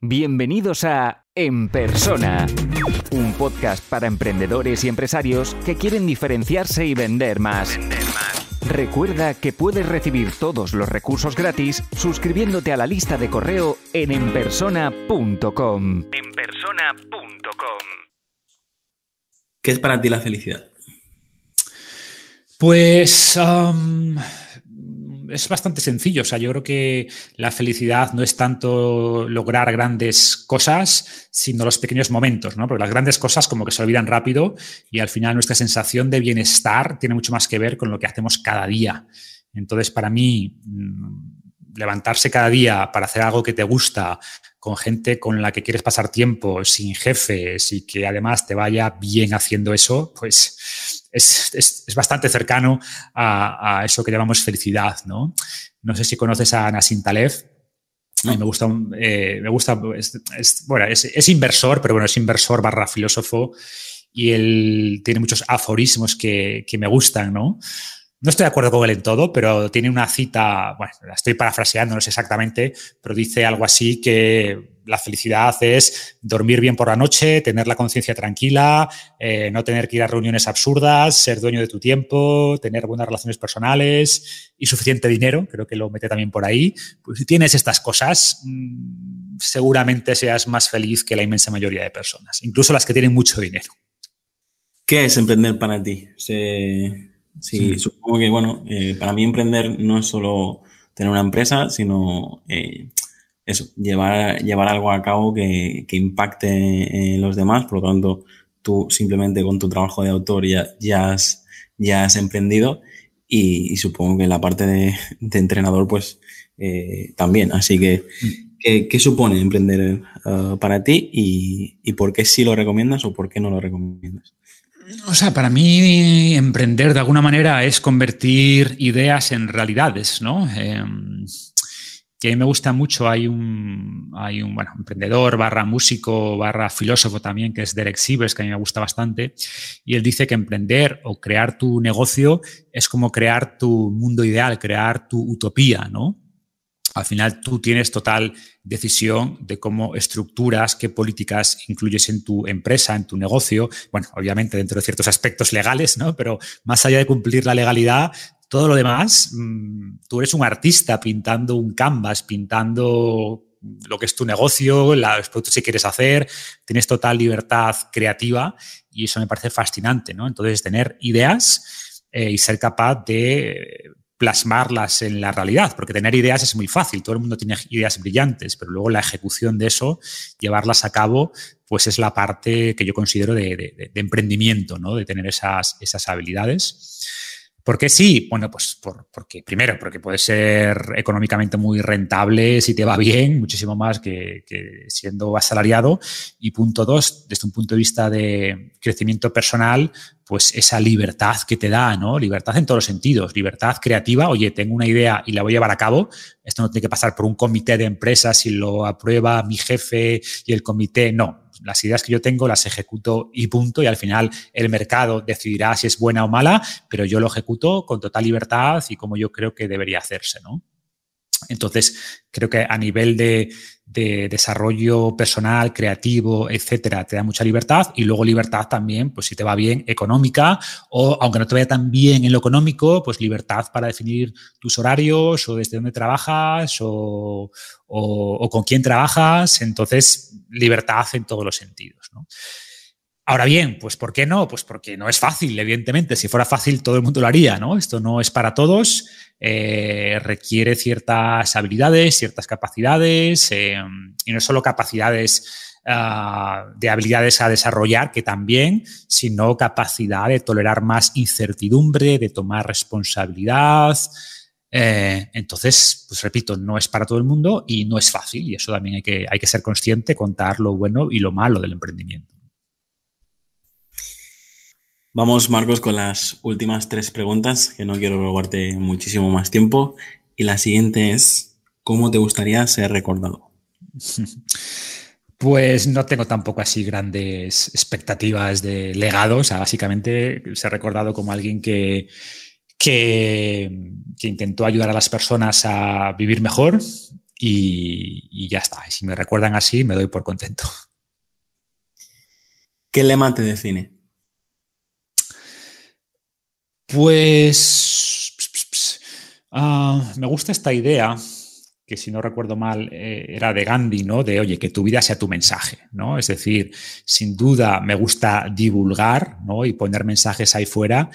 Bienvenidos a En Persona, un podcast para emprendedores y empresarios que quieren diferenciarse y vender más. Recuerda que puedes recibir todos los recursos gratis suscribiéndote a la lista de correo en enpersona.com. Enpersona.com. ¿Qué es para ti la felicidad? Pues um, es bastante sencillo. O sea, yo creo que la felicidad no es tanto lograr grandes cosas, sino los pequeños momentos, ¿no? Porque las grandes cosas como que se olvidan rápido y al final nuestra sensación de bienestar tiene mucho más que ver con lo que hacemos cada día. Entonces, para mí, mm, levantarse cada día para hacer algo que te gusta, con gente con la que quieres pasar tiempo, sin jefes y que además te vaya bien haciendo eso, pues es, bastante cercano a, eso que llamamos felicidad, ¿no? No sé si conoces a Nassim Taleb. me gusta, eh, me gusta es, bueno, es, inversor, pero bueno, es inversor barra filósofo y él tiene muchos aforismos que, que me gustan, ¿no? No estoy de acuerdo con él en todo, pero tiene una cita, bueno, la estoy parafraseando, no sé exactamente, pero dice algo así que la felicidad es dormir bien por la noche, tener la conciencia tranquila, eh, no tener que ir a reuniones absurdas, ser dueño de tu tiempo, tener buenas relaciones personales y suficiente dinero, creo que lo mete también por ahí. Pues si tienes estas cosas, mm, seguramente seas más feliz que la inmensa mayoría de personas, incluso las que tienen mucho dinero. ¿Qué es emprender para ti? Sí, supongo que, bueno, eh, para mí emprender no es solo tener una empresa, sino eh, eso, llevar, llevar algo a cabo que, que impacte en los demás. Por lo tanto, tú simplemente con tu trabajo de autor ya, ya, has, ya has emprendido y, supongo que la parte de, entrenador, pues eh, también. Así que, ¿qué, supone emprender para ti y, y por qué sí lo recomiendas o por qué no lo recomiendas? O sea, para mí emprender de alguna manera es convertir ideas en realidades, ¿no? Eh, que a mí me gusta mucho, hay un, hay un bueno, emprendedor barra músico barra filósofo también, que es Derek Sivers, que a mí me gusta bastante, y él dice que emprender o crear tu negocio es como crear tu mundo ideal, crear tu utopía, ¿no? al final tú tienes total decisión de cómo estructuras, qué políticas incluyes en tu empresa, en tu negocio. Bueno, obviamente dentro de ciertos aspectos legales, ¿no? Pero más allá de cumplir la legalidad, todo lo demás, mm, tú eres un artista pintando un canvas, pintando lo que es tu negocio, los productos que quieres hacer, tienes total libertad creativa y eso me parece fascinante, ¿no? Entonces, tener ideas eh, y ser capaz de plasmarlas en la realidad, porque tener ideas es muy fácil, todo el mundo tiene ideas brillantes, pero luego la ejecución de eso, llevarlas a cabo, pues es la parte que yo considero de, emprendimiento, ¿no? de tener esas, esas habilidades. ¿Por qué sí? Bueno, pues porque primero, porque puede ser económicamente muy rentable si te va bien, muchísimo más que, siendo asalariado. Y punto dos, desde un punto de vista de crecimiento personal, pues esa libertad que te da, ¿no? Libertad en todos los sentidos, libertad creativa, oye, tengo una idea y la voy a llevar a cabo, esto no tiene que pasar por un comité de empresas y lo aprueba mi jefe y el comité, no, las ideas que yo tengo las ejecuto y punto, y al final el mercado decidirá si es buena o mala, pero yo lo ejecuto con total libertad y como yo creo que debería hacerse, ¿no? Entonces, creo que a nivel de, desarrollo personal, creativo, etcétera, te da mucha libertad y luego libertad también, pues si te va bien, económica o aunque no te vaya tan bien en lo económico, pues libertad para definir tus horarios o desde dónde trabajas o, o con quién trabajas. Entonces, libertad en todos los sentidos. ¿no? Ahora bien, pues ¿por qué no? Pues porque no es fácil, evidentemente. Si fuera fácil, todo el mundo lo haría, ¿no? Esto no es para todos, eh, requiere ciertas habilidades, ciertas capacidades, eh, y no solo capacidades ah, de habilidades a desarrollar, que también, sino capacidad de tolerar más incertidumbre, de tomar responsabilidad, eh, entonces, pues repito, no es para todo el mundo y no es fácil y eso también hay que, hay que ser consciente, contar lo bueno y lo malo del emprendimiento. Vamos, Marcos, con las últimas tres preguntas, que no quiero robarte muchísimo más tiempo. Y la siguiente es, ¿cómo te gustaría ser recordado? Pues no tengo tampoco así grandes expectativas de legado. O sea, básicamente ser recordado como alguien que, que, intentó ayudar a las personas a vivir mejor, y, ya está. Y si me recuerdan así, me doy por contento. ¿Qué lema te define? Pues ah, me gusta esta idea que si no recuerdo mal eh, era de Gandhi, ¿no? De, oye, que tu vida sea tu mensaje, ¿no? Es decir, sin duda me gusta divulgar, ¿no? Y poner mensajes ahí fuera,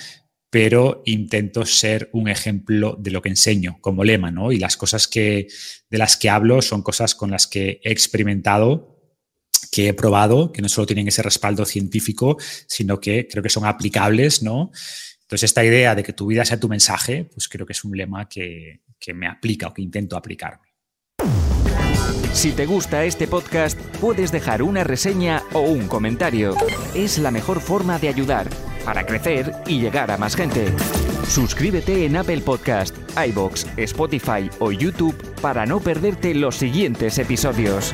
pero intento ser un ejemplo de lo que enseño como lema, ¿no? Y las cosas que, de las que hablo son cosas con las que he experimentado, que he probado, que no solo tienen ese respaldo científico, sino que creo que son aplicables, ¿no? Entonces, esta idea de que tu vida sea tu mensaje, pues creo que es un lema que, que me aplica o que intento aplicarme. Si te gusta este podcast, puedes dejar una reseña o un comentario. Es la mejor forma de ayudar para crecer y llegar a más gente. Suscríbete en Apple Podcast, iBox, Spotify o YouTube para no perderte los siguientes episodios.